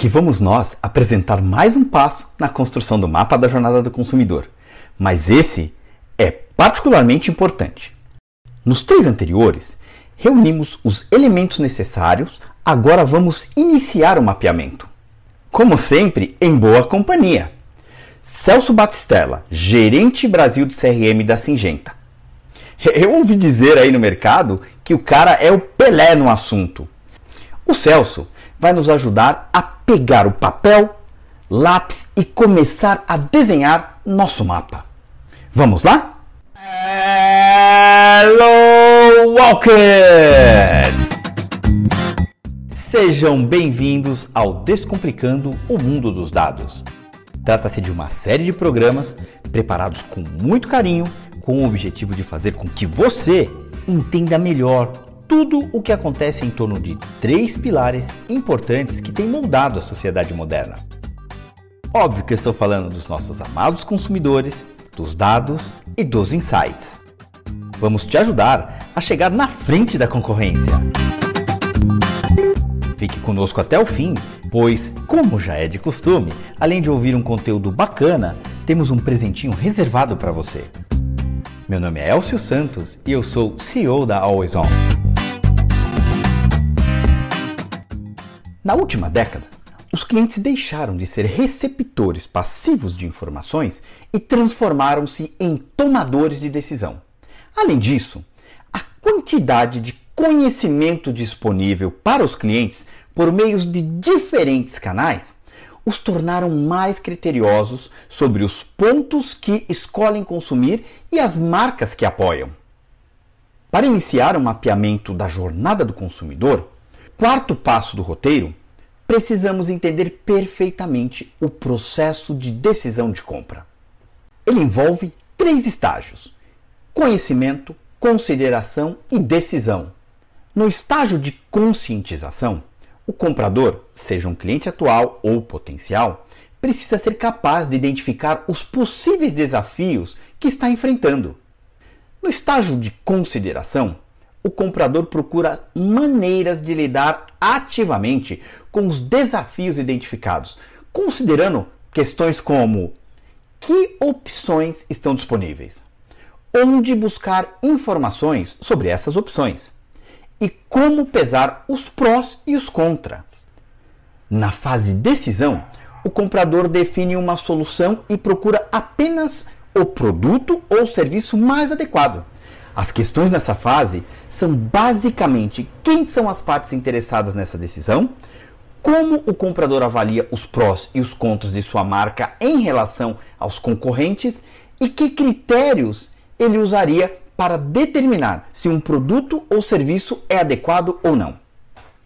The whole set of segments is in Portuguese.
Aqui vamos nós apresentar mais um passo na construção do mapa da jornada do consumidor. Mas esse é particularmente importante. Nos três anteriores, reunimos os elementos necessários, agora vamos iniciar o mapeamento. Como sempre, em boa companhia. Celso Batistella, gerente Brasil do CRM da Singenta. Eu ouvi dizer aí no mercado que o cara é o Pelé no assunto. O Celso vai nos ajudar a pegar o papel, lápis e começar a desenhar nosso mapa. Vamos lá? Hello Walkers! Sejam bem-vindos ao Descomplicando o Mundo dos Dados. Trata-se de uma série de programas preparados com muito carinho, com o objetivo de fazer com que você entenda melhor tudo o que acontece em torno de três pilares importantes que têm moldado a sociedade moderna. Óbvio que estou falando dos nossos amados consumidores, dos dados e dos insights. Vamos te ajudar a chegar na frente da concorrência. Fique conosco até o fim, pois, como já é de costume, além de ouvir um conteúdo bacana, temos um presentinho reservado para você. Meu nome é Elcio Santos e eu sou CEO da Always On. Na última década, os clientes deixaram de ser receptores passivos de informações e transformaram-se em tomadores de decisão. Além disso, a quantidade de conhecimento disponível para os clientes por meios de diferentes canais os tornaram mais criteriosos sobre os pontos que escolhem consumir e as marcas que apoiam. Para iniciar o mapeamento da jornada do consumidor, quarto passo do roteiro, precisamos entender perfeitamente o processo de decisão de compra. Ele envolve três estágios: conhecimento, consideração e decisão. No estágio de conscientização, o comprador, seja um cliente atual ou potencial, precisa ser capaz de identificar os possíveis desafios que está enfrentando. No estágio de consideração, o comprador procura maneiras de lidar ativamente com os desafios identificados, considerando questões como que opções estão disponíveis, onde buscar informações sobre essas opções e como pesar os prós e os contras. Na fase decisão, o comprador define uma solução e procura apenas o produto ou serviço mais adequado as questões nessa fase são basicamente quem são as partes interessadas nessa decisão, como o comprador avalia os prós e os contras de sua marca em relação aos concorrentes e que critérios ele usaria para determinar se um produto ou serviço é adequado ou não.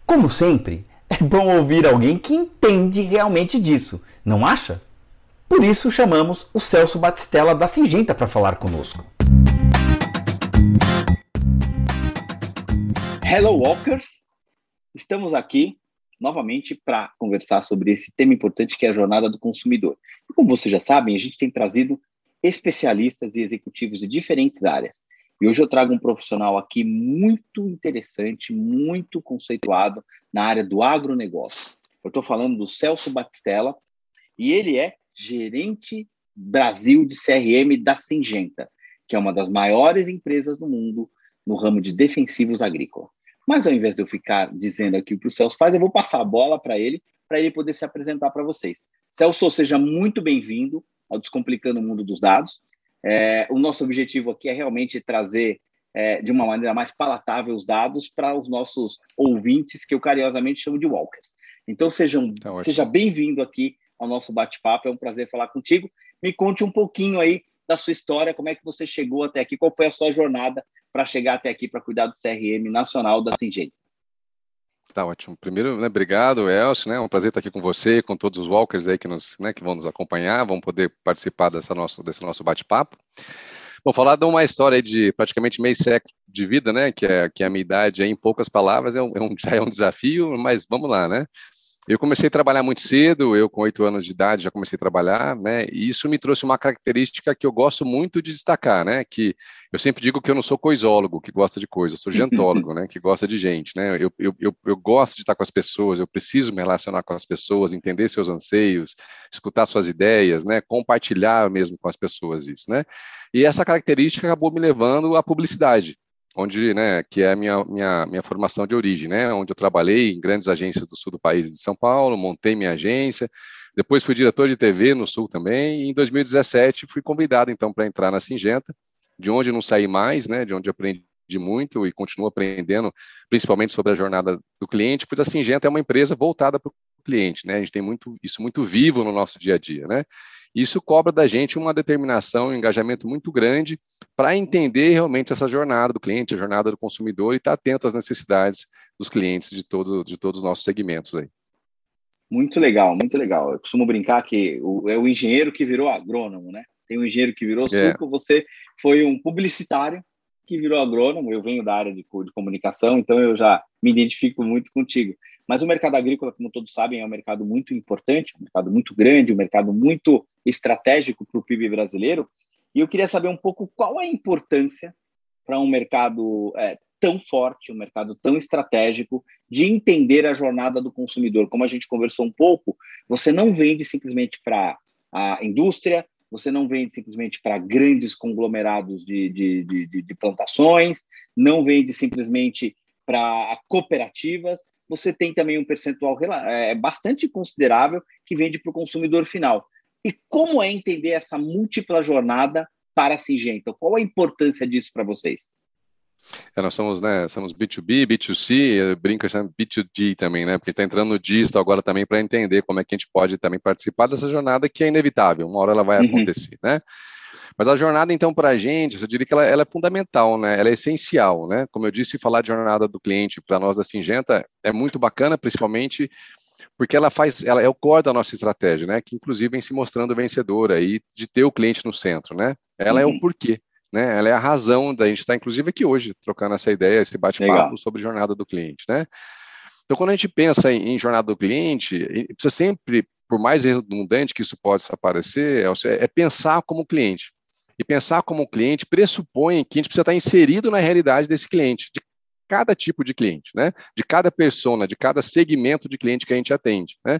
Como sempre, é bom ouvir alguém que entende realmente disso, não acha? Por isso chamamos o Celso Batistella da Singenta para falar conosco. Hello Walkers! Estamos aqui novamente para conversar sobre esse tema importante que é a jornada do consumidor. E como vocês já sabem, a gente tem trazido especialistas e executivos de diferentes áreas. E hoje eu trago um profissional aqui muito interessante, muito conceituado na área do agronegócio. Eu estou falando do Celso Batistella e ele é gerente Brasil de CRM da Singenta, que é uma das maiores empresas do mundo no ramo de defensivos agrícolas. Mas ao invés de eu ficar dizendo aqui o que o Celso faz, eu vou passar a bola para ele, para ele poder se apresentar para vocês. Celso, seja muito bem-vindo ao Descomplicando o Mundo dos Dados. É, o nosso objetivo aqui é realmente trazer é, de uma maneira mais palatável os dados para os nossos ouvintes, que eu carinhosamente chamo de walkers. Então, sejam, tá seja bem-vindo aqui ao nosso bate-papo, é um prazer falar contigo. Me conte um pouquinho aí da sua história, como é que você chegou até aqui, qual foi a sua jornada para chegar até aqui para cuidar do CRM nacional da Singenta. Tá ótimo. Primeiro, né, obrigado, Elcio, né? É um prazer estar aqui com você, com todos os walkers aí que, nos, né, que vão nos acompanhar, vão poder participar dessa nosso, desse nosso bate-papo. Vou falar de uma história de praticamente meio século de vida, né? Que é, que é a minha idade, aí, em poucas palavras, é um, é um, já é um desafio, mas vamos lá, né? Eu comecei a trabalhar muito cedo, eu com oito anos de idade já comecei a trabalhar, né? E isso me trouxe uma característica que eu gosto muito de destacar, né? Que eu sempre digo que eu não sou coisólogo, que gosta de coisas, eu sou gentólogo, né? Que gosta de gente, né? Eu, eu, eu, eu, gosto de estar com as pessoas, eu preciso me relacionar com as pessoas, entender seus anseios, escutar suas ideias, né? Compartilhar mesmo com as pessoas isso, né? E essa característica acabou me levando à publicidade, onde, né, que é a minha, minha, minha formação de origem, né, onde eu trabalhei em grandes agências do sul do país de São Paulo, montei minha agência, depois fui diretor de TV no sul também, e em 2017 fui convidado, então, para entrar na Singenta, de onde não saí mais, né, de onde aprendi muito e continuo aprendendo, principalmente sobre a jornada do cliente, pois a Singenta é uma empresa voltada para o cliente, né, a gente tem muito, isso muito vivo no nosso dia a dia, né, isso cobra da gente uma determinação, um engajamento muito grande para entender realmente essa jornada do cliente, a jornada do consumidor e estar tá atento às necessidades dos clientes de, todo, de todos os nossos segmentos aí. Muito legal, muito legal. Eu costumo brincar que o, é o engenheiro que virou agrônomo, né? Tem um engenheiro que virou é. suco, você foi um publicitário que virou agrônomo. Eu venho da área de, de comunicação, então eu já me identifico muito contigo. Mas o mercado agrícola, como todos sabem, é um mercado muito importante, um mercado muito grande, um mercado muito estratégico para o PIB brasileiro. E eu queria saber um pouco qual a importância para um mercado é, tão forte, um mercado tão estratégico, de entender a jornada do consumidor. Como a gente conversou um pouco, você não vende simplesmente para a indústria, você não vende simplesmente para grandes conglomerados de, de, de, de plantações, não vende simplesmente para cooperativas, você tem também um percentual é, bastante considerável que vende para o consumidor final. E como é entender essa múltipla jornada para a Singenta? Qual a importância disso para vocês? É, nós somos, né, somos B2B, B2C, brinca chamando B2D também, né, porque está entrando no digital agora também para entender como é que a gente pode também participar dessa jornada que é inevitável, uma hora ela vai uhum. acontecer, né. Mas a jornada, então, para a gente, eu diria que ela, ela, é fundamental, né? Ela é essencial, né? Como eu disse, falar de jornada do cliente para nós da Singenta é muito bacana, principalmente porque ela faz, ela é o core da nossa estratégia, né? Que inclusive vem se mostrando vencedora aí de ter o cliente no centro, né? Ela uhum. é o uhum. porquê, né? Ela é a razão da gente estar, inclusive, aqui hoje, trocando essa ideia, esse bate-papo sobre jornada do cliente, né? Então, quando a gente pensa em, em jornada do cliente, precisa sempre, por mais redundante que isso possa parecer, é, é pensar como cliente. E pensar como cliente pressupõe que a gente precisa estar inserido na realidade desse cliente, de cada tipo de cliente, né? De cada persona, de cada segmento de cliente que a gente atende, né?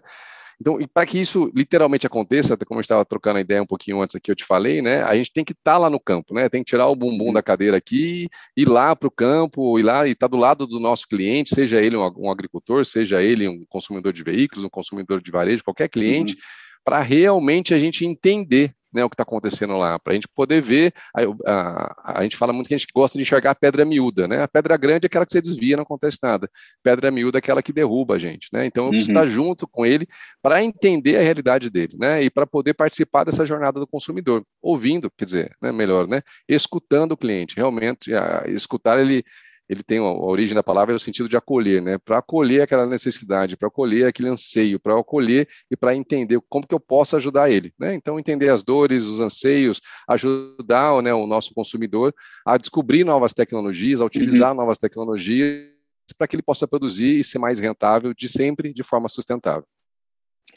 Então, para que isso literalmente aconteça, até como eu estava trocando a ideia um pouquinho antes aqui, eu te falei, né? A gente tem que estar tá lá no campo, né? Tem que tirar o bumbum da cadeira aqui, ir lá para o campo, ir lá e estar tá do lado do nosso cliente, seja ele um, um, agricultor, seja ele um consumidor de veículos, um consumidor de varejo, qualquer cliente, uhum. para realmente a gente entender né, o que está acontecendo lá, para a gente poder ver. A, a, a, gente fala muito que a gente gosta de enxergar a pedra miúda, né? A pedra grande é aquela que você desvia, não acontece nada. Pedra miúda é aquela que derruba a gente, né? Então eu preciso uhum. estar junto com ele para entender a realidade dele, né? E para poder participar dessa jornada do consumidor, ouvindo, quer dizer, né, melhor, né? Escutando o cliente, realmente, a, escutar ele ele tem a origem da palavra é o sentido de acolher, né? Para acolher aquela necessidade, para acolher aquele anseio, para acolher e para entender como que eu posso ajudar ele, né? Então entender as dores, os anseios, ajudar né, o nosso consumidor a descobrir novas tecnologias, a utilizar uhum. novas tecnologias para que ele possa produzir e ser mais rentável de sempre de forma sustentável.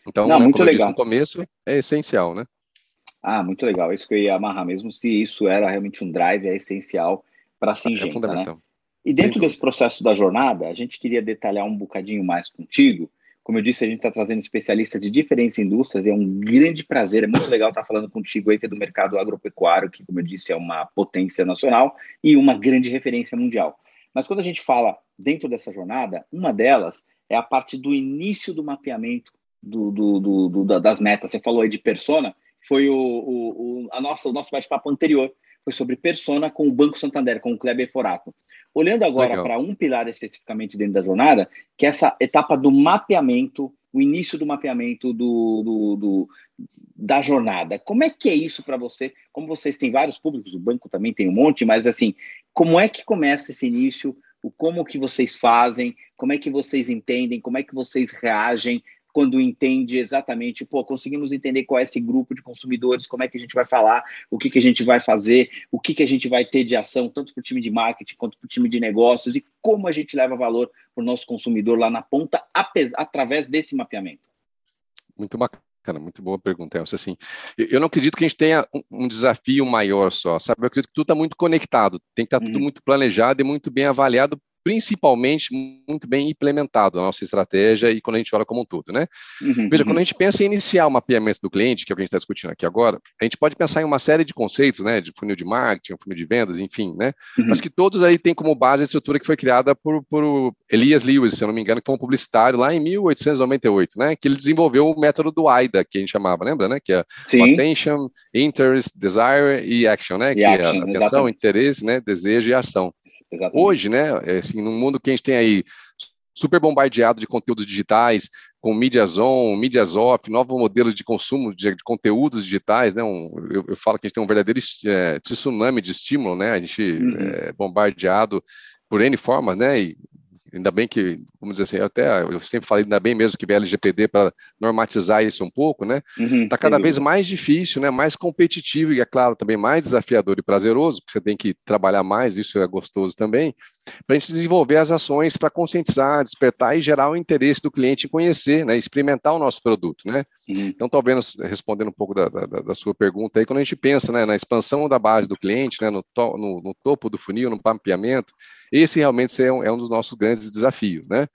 Então, Não, né, como legal. eu disse no começo, é essencial, né? Ah, muito legal. Isso que eu ia amarrar mesmo, se isso era realmente um drive, é essencial para a Singenta, é fundamental. Né? E dentro desse processo da jornada, a gente queria detalhar um bocadinho mais contigo. Como eu disse, a gente está trazendo especialistas de diferentes indústrias e é um grande prazer, é muito legal estar falando contigo aí, que é do mercado agropecuário, que, como eu disse, é uma potência nacional e uma grande referência mundial. Mas quando a gente fala dentro dessa jornada, uma delas é a parte do início do mapeamento do, do, do, do das metas. Você falou aí de persona, foi o, o, o, a nossa, o nosso bate-papo anterior, foi sobre persona com o Banco Santander, com o Kleber Forato. Olhando agora para um pilar especificamente dentro da jornada, que é essa etapa do mapeamento, o início do mapeamento do, do, do da jornada. Como é que é isso para você? Como vocês têm vários públicos, o banco também tem um monte, mas assim, como é que começa esse início? O como que vocês fazem? Como é que vocês entendem? Como é que vocês reagem? Quando entende exatamente, pô, conseguimos entender qual é esse grupo de consumidores, como é que a gente vai falar, o que, que a gente vai fazer, o que, que a gente vai ter de ação, tanto para o time de marketing quanto para o time de negócios, e como a gente leva valor para o nosso consumidor lá na ponta, através desse mapeamento. Muito bacana. muito boa pergunta, Elcio. Assim, eu não acredito que a gente tenha um desafio maior só, sabe? Eu acredito que tudo está muito conectado, tem que estar tá tudo uhum. muito planejado e muito bem avaliado principalmente muito bem implementado a nossa estratégia e quando a gente olha como um todo, né? Uhum, Veja, uhum. quando a gente pensa em iniciar o mapeamento do cliente, que é o que a gente está discutindo aqui agora, a gente pode pensar em uma série de conceitos, né, de funil de marketing, funil de vendas, enfim, né? Uhum. Mas que todos aí têm como base a estrutura que foi criada por, por Elias Lewis, se eu não me engano, que foi um publicitário lá em 1898, né? Que ele desenvolveu o método do AIDA, que a gente chamava, lembra, né? Que é Attention, Interest, Desire e Action, né? E que action, é atenção, exatamente. interesse, né? Desejo e ação. Exatamente. Hoje, né, é, assim, no mundo que a gente tem aí super bombardeado de conteúdos digitais, com mídias on, mídias off, novo modelo de consumo de, de conteúdos digitais, né? Um, eu, eu, falo que a gente tem um verdadeiro é, tsunami de estímulo, né? A gente uhum. é bombardeado por N formas, né? E ainda bem que, vamos dizer assim, até eu sempre falei ainda bem mesmo que veio LGPD para normatizar isso um pouco, né? Está uhum, tá cada vez mais difícil, né? Mais competitivo e é claro também mais desafiador e prazeroso, porque você tem que trabalhar mais, isso é gostoso também, para a gente desenvolver as ações para conscientizar, despertar e gerar o interesse do cliente em conhecer, né? Experimentar o nosso produto, né? Uhum. Então, talvez respondendo um pouco da, da, da, sua pergunta aí, quando a gente pensa, né, na expansão da base do cliente, né, no, to, no, no topo do funil, no mapeamento, esse realmente é um, é um dos nossos grandes desafios, né?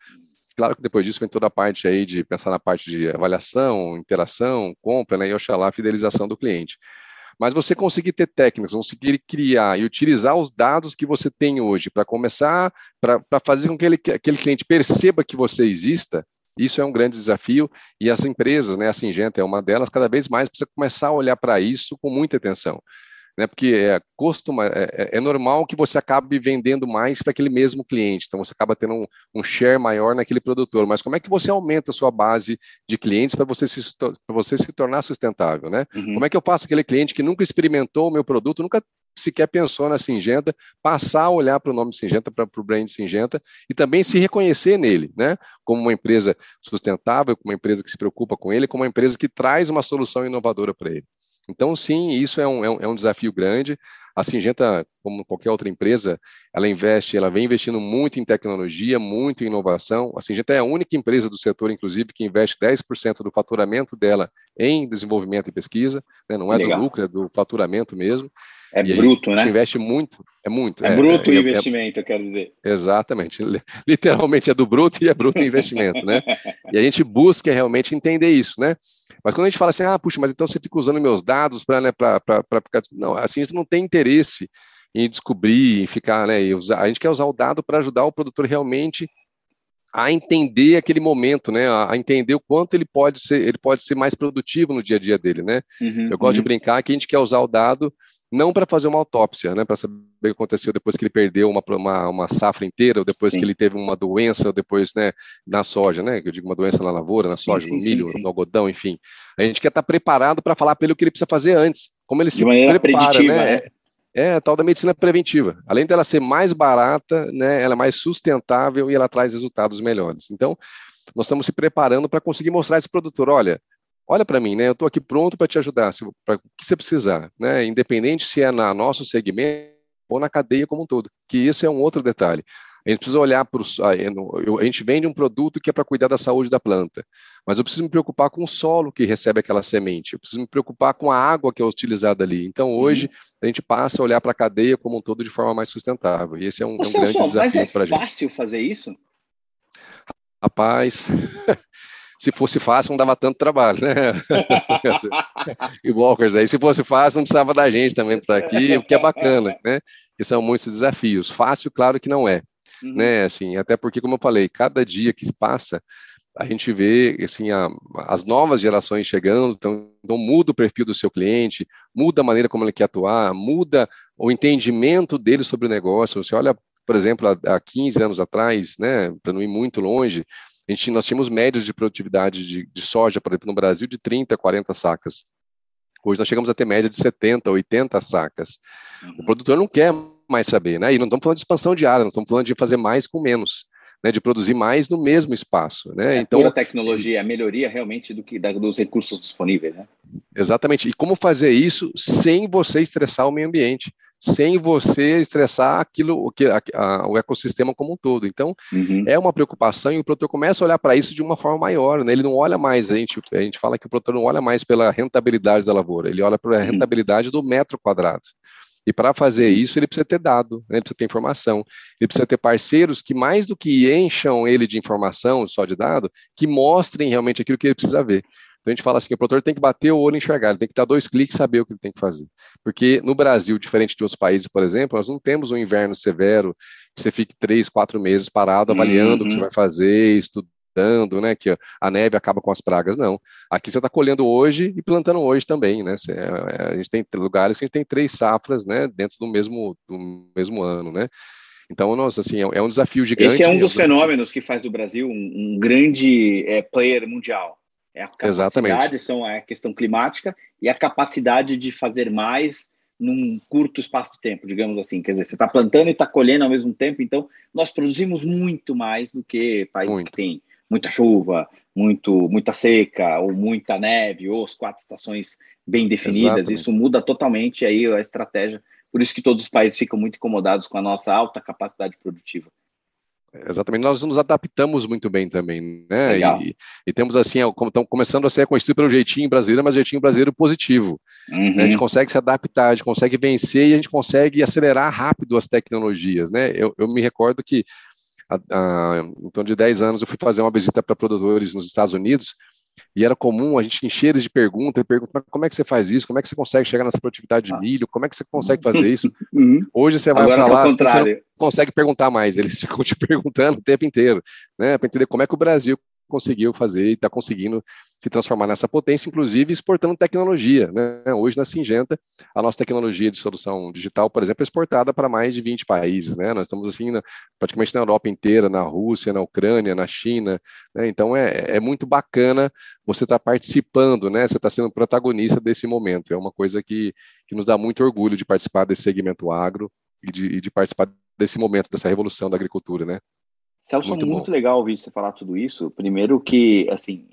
Claro que depois disso vem toda a parte aí de pensar na parte de avaliação, interação, compra, né, e oxalá fidelização do cliente. Mas você conseguir ter técnicas, conseguir criar e utilizar os dados que você tem hoje para começar, para fazer com que ele, aquele cliente perceba que você exista, isso é um grande desafio e as empresas, né, a Singenta é uma delas, cada vez mais precisa começar a olhar para isso com muita atenção né? Porque é, costuma, é, é, é normal que você acabe vendendo mais para aquele mesmo cliente, então você acaba tendo um, um, share maior naquele produtor. Mas como é que você aumenta a sua base de clientes para você se você se tornar sustentável, né? Uhum. Como é que eu faço aquele cliente que nunca experimentou o meu produto, nunca sequer pensou na Singenta, passar a olhar para o nome Singenta, para o brand Singenta e também se reconhecer nele, né? Como uma empresa sustentável, como uma empresa que se preocupa com ele, como uma empresa que traz uma solução inovadora para ele. Então, sim, isso é um, é um, é um desafio grande. A Singenta, como qualquer outra empresa, ela investe, ela vem investindo muito em tecnologia, muito em inovação. A Singenta é a única empresa do setor, inclusive, que investe 10% do faturamento dela em desenvolvimento e pesquisa, né? não é Legal. do lucro, é do faturamento mesmo. É e bruto, né? A gente investe muito, é muito. É, é bruto o é, é investimento, eu quero dizer. Exatamente. Literalmente é do bruto e é bruto o investimento, né? E a gente busca realmente entender isso, né? Mas quando a gente fala assim, ah, puxa, mas então você fica usando meus dados para né, ficar. Não, assim, a gente não tem interesse em descobrir, em ficar, né? Usar, a gente quer usar o dado para ajudar o produtor realmente a entender aquele momento, né? A, entender o quanto ele pode ser, ele pode ser mais produtivo no dia a dia dele, né? Uhum, eu gosto uhum. de brincar que a gente quer usar o dado não para fazer uma autópsia, né, para saber o que aconteceu depois que ele perdeu uma, uma, uma safra inteira, ou depois sim. que ele teve uma doença, ou depois, né, na soja, né, eu digo uma doença na lavoura, na soja, sim, no milho, sim, no algodão, enfim. A gente quer estar tá preparado para falar para ele o que ele precisa fazer antes, como ele De se prepara, né? né? É, é a tal da medicina preventiva. Além dela ser mais barata, né, ela é mais sustentável e ela traz resultados melhores. Então, nós estamos se preparando para conseguir mostrar esse produtor, olha, olha para mim, né? Eu estou aqui pronto para te ajudar, para o que você precisar, né? Independente se é na nosso segmento ou na cadeia como um todo. Que isso é um outro detalhe. A gente precisa olhar para o. A gente vende um produto que é para cuidar da saúde da planta, mas eu preciso me preocupar com o solo que recebe aquela semente, eu preciso me preocupar com a água que é utilizada ali. Então, hoje, uhum. a gente passa a olhar para a cadeia como um todo de forma mais sustentável, e esse é um, é um grande desafio para a gente. É fácil fazer isso? Rapaz, se fosse fácil, não dava tanto trabalho, né? e Walkers aí, se fosse fácil, não precisava da gente também para estar aqui, o que é bacana, né? Que são muitos desafios. Fácil, claro que não é, uhum. né? Assim, até porque, como eu falei, cada dia que passa, a gente vê assim a, as novas gerações chegando, então, então, muda o perfil do seu cliente, muda a maneira como ele quer atuar, muda o entendimento dele sobre o negócio. Você olha, por exemplo, há, há 15 anos atrás, né, para não ir muito longe, a gente, nós tínhamos médias de produtividade de, de soja, por exemplo, no Brasil, de 30, 40 sacas. Hoje nós chegamos a ter média de 70, 80 sacas. Uhum. O produtor não quer mais saber, né? E não estamos falando de expansão de área, nós estamos falando de fazer mais com menos. Né, de produzir mais no mesmo espaço. Né? É então, a tecnologia, a melhoria realmente do que da, dos recursos disponíveis. Né? Exatamente. E como fazer isso sem você estressar o meio ambiente, sem você estressar aquilo, o, que, o ecossistema como um todo. Então, uhum. é uma preocupação e o produtor começa a olhar para isso de uma forma maior. Né? Ele não olha mais, a gente, a gente fala que o produtor não olha mais pela rentabilidade da lavoura, ele olha para a uhum. rentabilidade do metro quadrado. E para fazer isso, ele precisa ter dado, né? ele precisa ter informação, ele precisa ter parceiros que, mais do que encham ele de informação, só de dado, que mostrem realmente aquilo que ele precisa ver. Então a gente fala assim, o produtor tem que bater o olho e enxergar, ele tem que dar dois cliques e saber o que ele tem que fazer. Porque no Brasil, diferente de outros países, por exemplo, nós não temos um inverno severo, que você fique três, quatro meses parado avaliando uhum. o que você uhum. vai fazer, estudando né? Que a neve acaba com as pragas, não. Aqui você está colhendo hoje e plantando hoje também, né? É, a gente tem lugares que a gente tem três safras, né? Dentro do mesmo, do mesmo ano, né? Então, nós, assim, é, é um desafio gigante. Esse é um dos fenômenos que faz do Brasil um, um grande é, player mundial. É a capacidade, Exatamente. são a questão climática e a capacidade de fazer mais num curto espaço de tempo, digamos assim. Quer dizer, você está plantando e está colhendo ao mesmo tempo, então nós produzimos muito mais do que países muito. que têm muita chuva, muito, muita seca, ou muita neve, ou as quatro estações bem definidas. Exatamente. Isso muda totalmente aí a estratégia. Por isso que todos os países ficam muito incomodados com a nossa alta capacidade produtiva. Exatamente, nós nos adaptamos muito bem também, né? E, e, temos assim, estão começando a ser conhecido pelo jeitinho brasileiro, mas jeitinho brasileiro positivo. Uhum. Né? A gente consegue se adaptar, a gente consegue vencer e a gente consegue acelerar rápido as tecnologias, né? Eu, eu me recordo que há, em torno de 10 anos, eu fui fazer uma visita para produtores nos Estados Unidos e era comum a gente encher eles de perguntas, e perguntar como é que você faz isso, como é que você consegue chegar nessa produtividade de ah. milho, como é que você consegue fazer isso. Uhum. Hoje você vai para lá, você não consegue perguntar mais, eles ficam te perguntando o tempo inteiro, né, para entender como é que o Brasil conseguiu fazer e está conseguindo se transformar nessa potência, inclusive exportando tecnologia. Né? Hoje, na Singenta, a nossa tecnologia de solução digital, por exemplo, é exportada para mais de 20 países. Né? Nós estamos assim, na, praticamente na Europa inteira, na Rússia, na Ucrânia, na China. Né? Então, é, é muito bacana você estar tá participando, né? você está sendo protagonista desse momento. É uma coisa que, que nos dá muito orgulho de participar desse segmento agro e de, e de participar desse momento, dessa revolução da agricultura, né? Celso, muito, muito legal ouvir você falar tudo isso. Primeiro que, assim,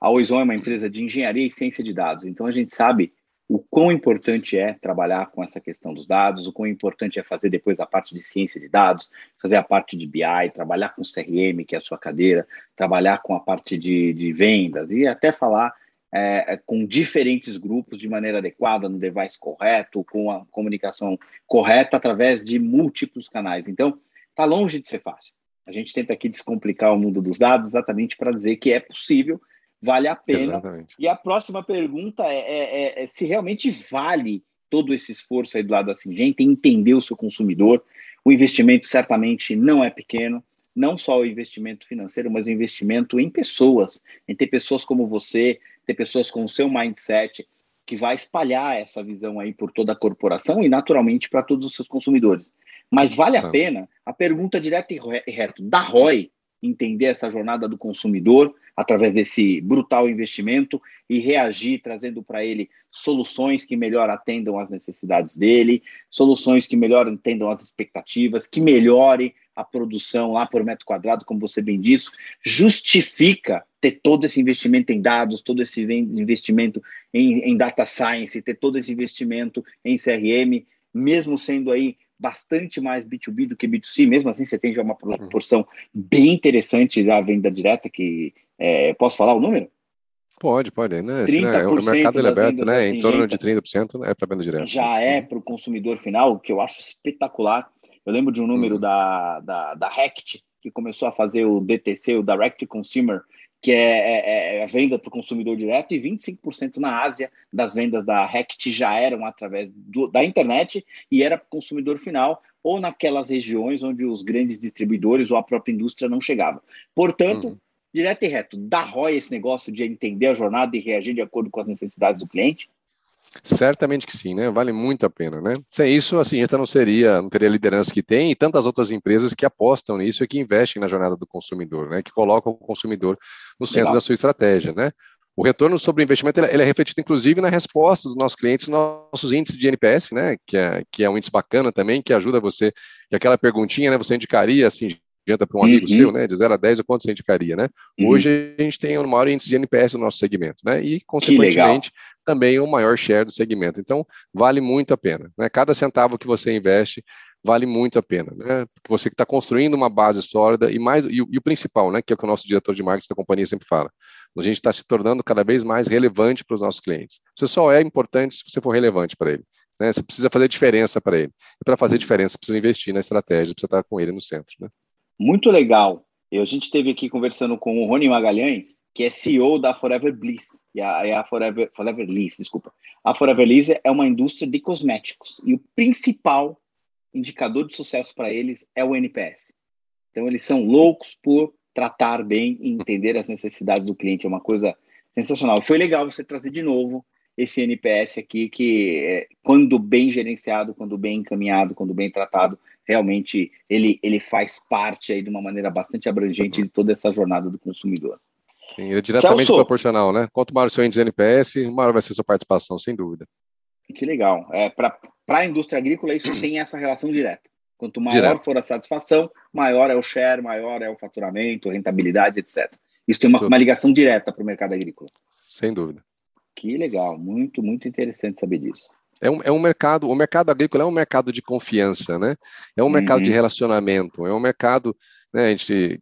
a Oizon é uma empresa de engenharia e ciência de dados, então a gente sabe o quão importante é trabalhar com essa questão dos dados, o quão importante é fazer depois a parte de ciência de dados, fazer a parte de BI, trabalhar com CRM, que é a sua cadeira, trabalhar com a parte de, de vendas e até falar é, com diferentes grupos de maneira adequada, no device correto, com a comunicação correta através de múltiplos canais. Então, está longe de ser fácil. A gente tenta aqui descomplicar o mundo dos dados exatamente para dizer que é possível, vale a pena. Exatamente. E a próxima pergunta é, é, é, é, se realmente vale todo esse esforço aí do lado da Singenta, entender o seu consumidor. O investimento certamente não é pequeno, não só o investimento financeiro, mas o investimento em pessoas, em ter pessoas como você, ter pessoas com o seu mindset, que vai espalhar essa visão aí por toda a corporação e naturalmente para todos os seus consumidores. Mas vale a pena a pergunta direta e reto da ROI entender essa jornada do consumidor através desse brutal investimento e reagir trazendo para ele soluções que melhor atendam às necessidades dele, soluções que melhor atendam às expectativas, que melhore a produção lá por metro quadrado, como você bem disse, justifica ter todo esse investimento em dados, todo esse investimento em, em data science, ter todo esse investimento em CRM, mesmo sendo aí bastante mais B2B do que B2C, mesmo assim você tem já uma proporção bem interessante da venda direta, que é, posso falar o número? Pode, pode. Né? né o mercado é aberto, né? Em torno de 30% é para venda direta. Já é para o consumidor final, que eu acho espetacular. Eu lembro de um número hum. da, da, da Rect, que começou a fazer o DTC, o Direct Consumer, que é, é, é a venda para o consumidor direto, e 25% na Ásia das vendas da Rect já eram através do, da internet e era para o consumidor final, ou naquelas regiões onde os grandes distribuidores ou a própria indústria não chegavam. Portanto, uhum. direto e reto, dá ROI esse negócio de entender a jornada e reagir de acordo com as necessidades do cliente? Certamente que sim, né? Vale muito a pena, né? Sem isso, assim, esta não seria, não teria a liderança que tem e tantas outras empresas que apostam nisso e que investem na jornada do consumidor, né? Que colocam o consumidor no centro Legal. da sua estratégia, né? O retorno sobre o investimento ele é refletido, inclusive, na resposta dos nossos clientes, nossos índices de NPS, né? Que é, que é um índice bacana também, que ajuda você, que aquela perguntinha, né? Você indicaria, assim, Singenta para um amigo uhum. seu, né? De 0 a 10, o quanto você indicaria, né? Uhum. Hoje a gente tem o maior índice de NPS no nosso segmento, né? E, consequentemente, também o maior share do segmento. Então, vale muito a pena. Né? Cada centavo que você investe vale muito a pena, né? Porque você que está construindo uma base sólida e mais e, e, o principal, né? Que é o que o nosso diretor de marketing da companhia sempre fala. A gente está se tornando cada vez mais relevante para os nossos clientes. Você só é importante se você for relevante para ele. Né? Você precisa fazer diferença para ele. E para fazer diferença, precisa investir na estratégia, precisa estar com ele no centro. Né? Muito legal. A gente esteve aqui conversando com o Rony Magalhães, que é CEO da Forever Bliss. E a, a Forever, Forever Bliss, desculpa. A Forever Bliss é uma indústria de cosméticos. E o principal indicador de sucesso para eles é o NPS. Então, eles são loucos por tratar bem e entender as necessidades do cliente. É uma coisa sensacional. Foi legal você trazer de novo esse NPS aqui, que é, quando bem gerenciado, quando bem encaminhado, quando bem tratado, realmente ele, ele faz parte aí de uma maneira bastante abrangente de toda essa jornada do consumidor. Sim, é diretamente Celso, proporcional, né? Quanto maior o seu índice NPS, maior vai ser a sua participação, sem dúvida. Que legal. É, Para a indústria agrícola, isso tem essa relação direta. Quanto maior Direto. for a satisfação, maior é o share, maior é o faturamento, rentabilidade, etc. Isso tem uma, uma ligação direta para o mercado agrícola. Sem dúvida. Que legal, muito, muito interessante saber disso. É um, é um mercado, o mercado agrícola é um mercado de confiança, né? É um uhum. mercado de relacionamento, é um mercado, né, a gente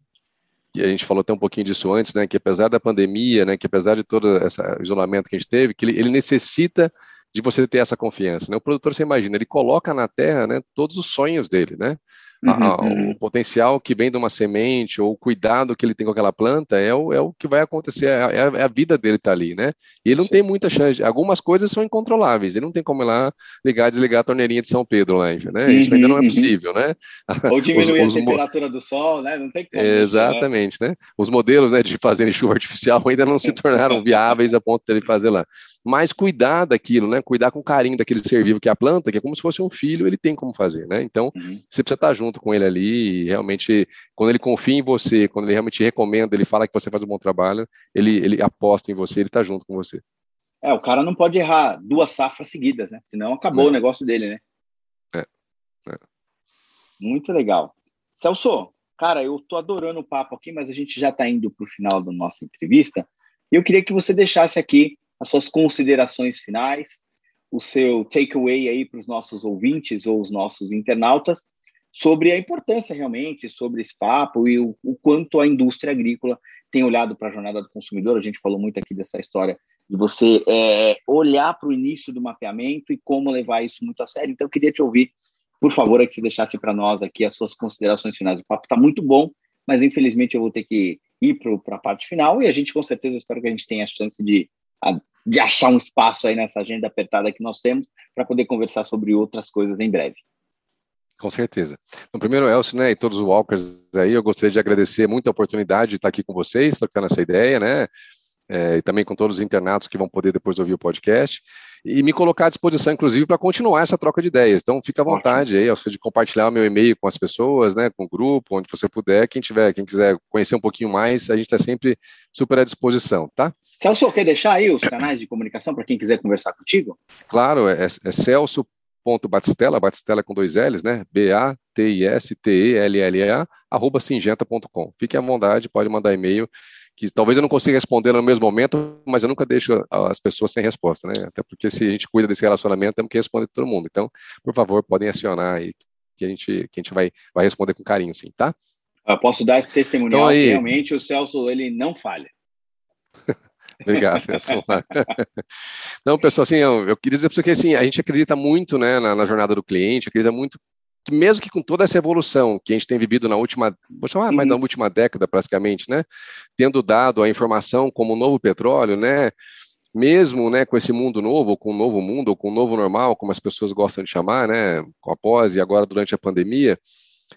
a gente falou até um pouquinho disso antes, né, que apesar da pandemia, né, que apesar de todo esse isolamento que a gente teve, que ele, ele necessita de você ter essa confiança, né? O produtor, você imagina, ele coloca na terra, né, todos os sonhos dele, né? Uhum, a, uhum. O potencial que vem de uma semente ou o cuidado que ele tem com aquela planta é o, é o que vai acontecer, é a, é a é vida dele tá ali, né? E ele não tem muita chance, algumas coisas são incontroláveis, ele não tem como ir lá ligar desligar a torneirinha de São Pedro lá, né? Isso ainda não é uhum, uhum. possível, né? Ou diminuir os, os, a temperatura do sol, né? Não tem como. Né? Exatamente, né? né? Os modelos né, de fazerem chuva artificial ainda não se tornaram viáveis a ponto de ele fazer lá. Mas cuidar daquilo, né? Cuidar com carinho daquele ser vivo que é a planta, que é como se fosse um filho, ele tem como fazer, né? Então, uhum. você precisa estar junto junto com ele ali, e realmente, quando ele confia em você, quando ele realmente recomenda, ele fala que você faz um bom trabalho, ele, ele aposta em você, ele está junto com você. É, o cara não pode errar duas safras seguidas, né? Senão acabou é. o negócio dele, né? É. é. Muito legal. Celso, cara, eu tô adorando o papo aqui, mas a gente já está indo para o final da nossa entrevista. E eu queria que você deixasse aqui as suas considerações finais, o seu takeaway aí para os nossos ouvintes ou os nossos internautas sobre a importância realmente, sobre esse papo e o, o quanto a indústria agrícola tem olhado para a jornada do consumidor. A gente falou muito aqui dessa história de você é, olhar para o início do mapeamento e como levar isso muito a sério. Então, eu queria te ouvir, por favor, que você deixasse para nós aqui as suas considerações finais. O papo está muito bom, mas infelizmente eu vou ter que ir para a parte final e a gente, com certeza, espero que a gente tenha a chance de, de achar um espaço aí nessa agenda apertada que nós temos para poder conversar sobre outras coisas em breve. Com certeza. Então, primeiro, Elcio, né, e todos os walkers aí, eu gostaria de agradecer muito a oportunidade de estar aqui com vocês, trocando essa ideia, né, é, e também com todos os internatos que vão poder depois ouvir o podcast, e me colocar à disposição, inclusive, para continuar essa troca de ideias. Então, fica à vontade Ótimo. aí, Elcio, de compartilhar o meu e-mail com as pessoas, né, com o grupo, onde você puder, quem tiver, quem quiser conhecer um pouquinho mais, a gente está sempre super à disposição, tá? Celso, quer deixar aí os canais de comunicação para quem quiser conversar contigo? Claro, é, é Celso Batistella, Batistella com dois L's, né? B-A-T-I-S-T-E-L-L-A, arroba singenta.com. Fique à vontade, pode mandar e-mail, que talvez eu não consiga responder no mesmo momento, mas eu nunca deixo as pessoas sem resposta, né? Até porque se a gente cuida desse relacionamento, temos que responder todo mundo. Então, por favor, podem acionar aí, que a gente, que a gente vai, vai responder com carinho, sim, tá? Eu posso dar esse testemunhal então, aí... realmente o Celso, ele não falha. Obrigado, Não, pessoal, assim, eu, eu queria dizer para você que assim, a gente acredita muito né, na, na, jornada do cliente, acredita muito que mesmo que com toda essa evolução que a gente tem vivido na última, vou chamar mais uhum. última década praticamente, né, tendo dado a informação como novo petróleo, né, mesmo né, com esse mundo novo, ou com o novo mundo, ou com o novo normal, como as pessoas gostam de chamar, né, com a pós e agora durante a pandemia,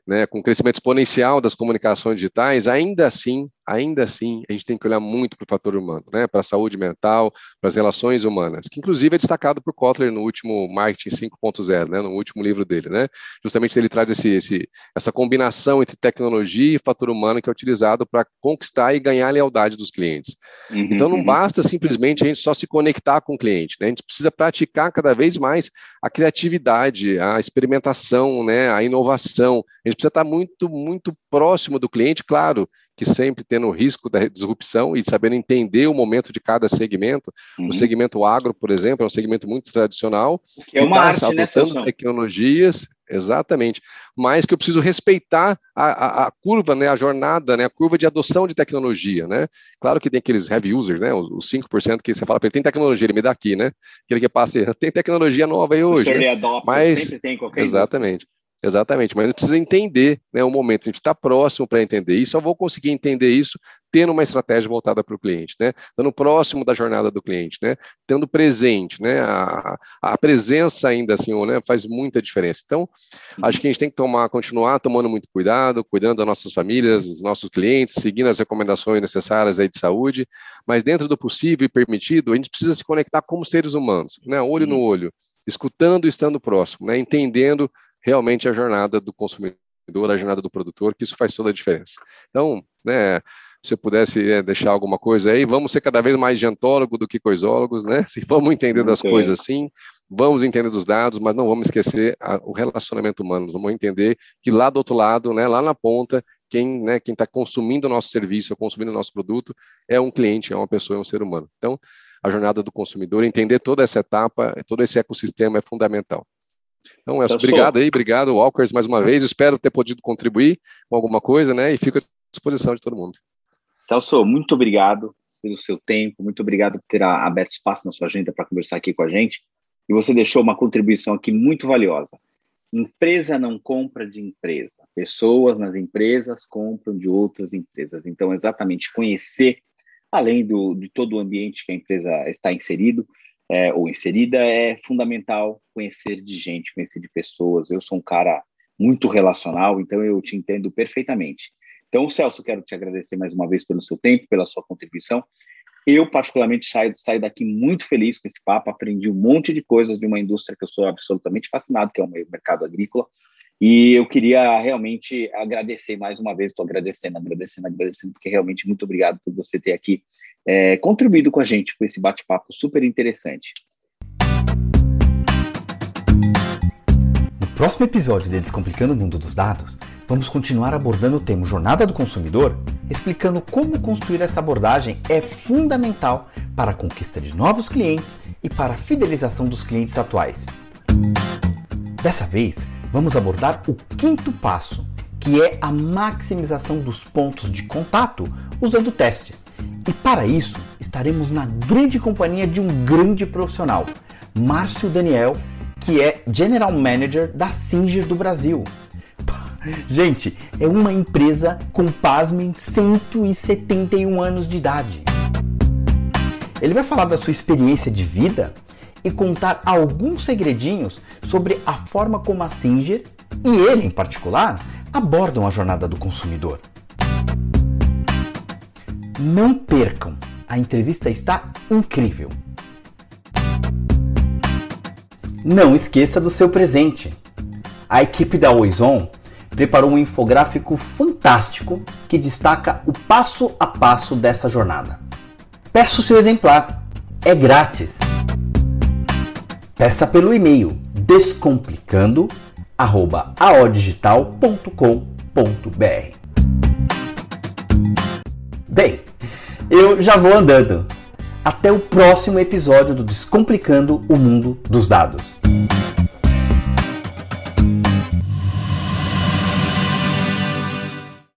né, com o crescimento exponencial das comunicações digitais, ainda assim ainda assim a gente tem que olhar muito para o fator humano, né? Para a saúde mental, para as relações humanas, que inclusive é destacado por Kotler no último Marketing 5.0, né? No último livro dele, né? Justamente ele traz esse, esse, essa combinação entre tecnologia e fator humano que é utilizado para conquistar e ganhar a lealdade dos clientes. Uhum, então não uhum. basta simplesmente a gente só se conectar com o cliente, né? A gente precisa praticar cada vez mais a criatividade, a experimentação, né? A inovação. A gente precisa estar muito, muito próximo do cliente, claro, que sempre tendo o risco da disrupção e sabendo entender o momento de cada segmento. Uhum. O segmento agro, por exemplo, é um segmento muito tradicional. Que é uma tá arte, né, tecnologias, exatamente, mas que eu preciso respeitar a, a, a, curva, né, a jornada, né, a curva de adoção de tecnologia, né? Claro que tem aqueles heavy users, né, os, os 5% que você fala para ele, tem tecnologia, ele me dá aqui, né? Aquele que passa, tem tecnologia nova aí hoje. Né? Adopta, mas, sempre tem qualquer Exatamente. Indústria. Exatamente, mas precisa entender né, o momento, a gente está próximo para entender, e só vou conseguir entender isso tendo uma estratégia voltada para o cliente, né? Estando próximo da jornada do cliente, né? Tendo presente, né? A, a presença ainda assim, né, faz muita diferença. Então, acho que a gente tem que tomar, continuar tomando muito cuidado, cuidando das nossas famílias, dos nossos clientes, seguindo as recomendações necessárias aí de saúde, mas dentro do possível e permitido, a gente precisa se conectar como seres humanos, né? Olho no olho, escutando e estando próximo, né? Entendendo realmente a jornada do consumidor, a jornada do produtor, que isso faz toda a diferença. Então, né, se eu pudesse é, deixar alguma coisa aí, vamos ser cada vez mais gentólogo do que coisólogos, né? Se vamos entender das coisas assim, vamos entender dos dados, mas não vamos esquecer a, o relacionamento humano. Vamos entender que lá do outro lado, né, lá na ponta, quem né, quem está consumindo o nosso serviço, consumindo o nosso produto, é um cliente, é uma pessoa, é um ser humano. Então, a jornada do consumidor, entender toda essa etapa, todo esse ecossistema é fundamental. Então, Elcio, obrigado aí, obrigado, Walkers, mais uma vez. Espero ter podido contribuir com alguma coisa, né? E fico à disposição de todo mundo. Celso, muito obrigado pelo seu tempo, muito obrigado por ter aberto espaço na sua agenda para conversar aqui com a gente. E você deixou uma contribuição aqui muito valiosa. Empresa não compra de empresa. Pessoas nas empresas compram de outras empresas. Então, exatamente conhecer, além do, de todo o ambiente que a empresa está inserido, é, ou inserida, é fundamental conhecer de gente, conhecer de pessoas. Eu sou um cara muito relacional, então eu te entendo perfeitamente. Então, Celso, quero te agradecer mais uma vez pelo seu tempo, pela sua contribuição. Eu, particularmente, saio, saio daqui muito feliz com esse papo, aprendi um monte de coisas de uma indústria que eu sou absolutamente fascinado, que é o mercado agrícola, e eu queria realmente agradecer mais uma vez, estou agradecendo, agradecendo, agradecendo, porque realmente muito obrigado por você ter aqui é, contribuído com a gente com esse bate-papo super interessante. No próximo episódio de Descomplicando o Mundo dos Dados, vamos continuar abordando o tema Jornada do Consumidor, explicando como construir essa abordagem é fundamental para a conquista de novos clientes e para a fidelização dos clientes atuais. Dessa vez, vamos abordar o quinto passo, que é a maximização dos pontos de contato usando testes. E para isso, estaremos na grande companhia de um grande profissional, Márcio Daniel, que é General Manager da Singer do Brasil. Gente, é uma empresa com, pasmem, 171 anos de idade. Ele vai falar da sua experiência de vida e contar alguns segredinhos sobre a forma como a Singer e ele em particular abordam a jornada do consumidor. Não percam, a entrevista está incrível. Não esqueça do seu presente. A equipe da Oizon preparou um infográfico fantástico que destaca o passo a passo dessa jornada. Peça o seu exemplar, é grátis. Peça pelo e-mail descomplicando@aodigital.com.br. Bem, eu já vou andando. Até o próximo episódio do Descomplicando o Mundo dos Dados.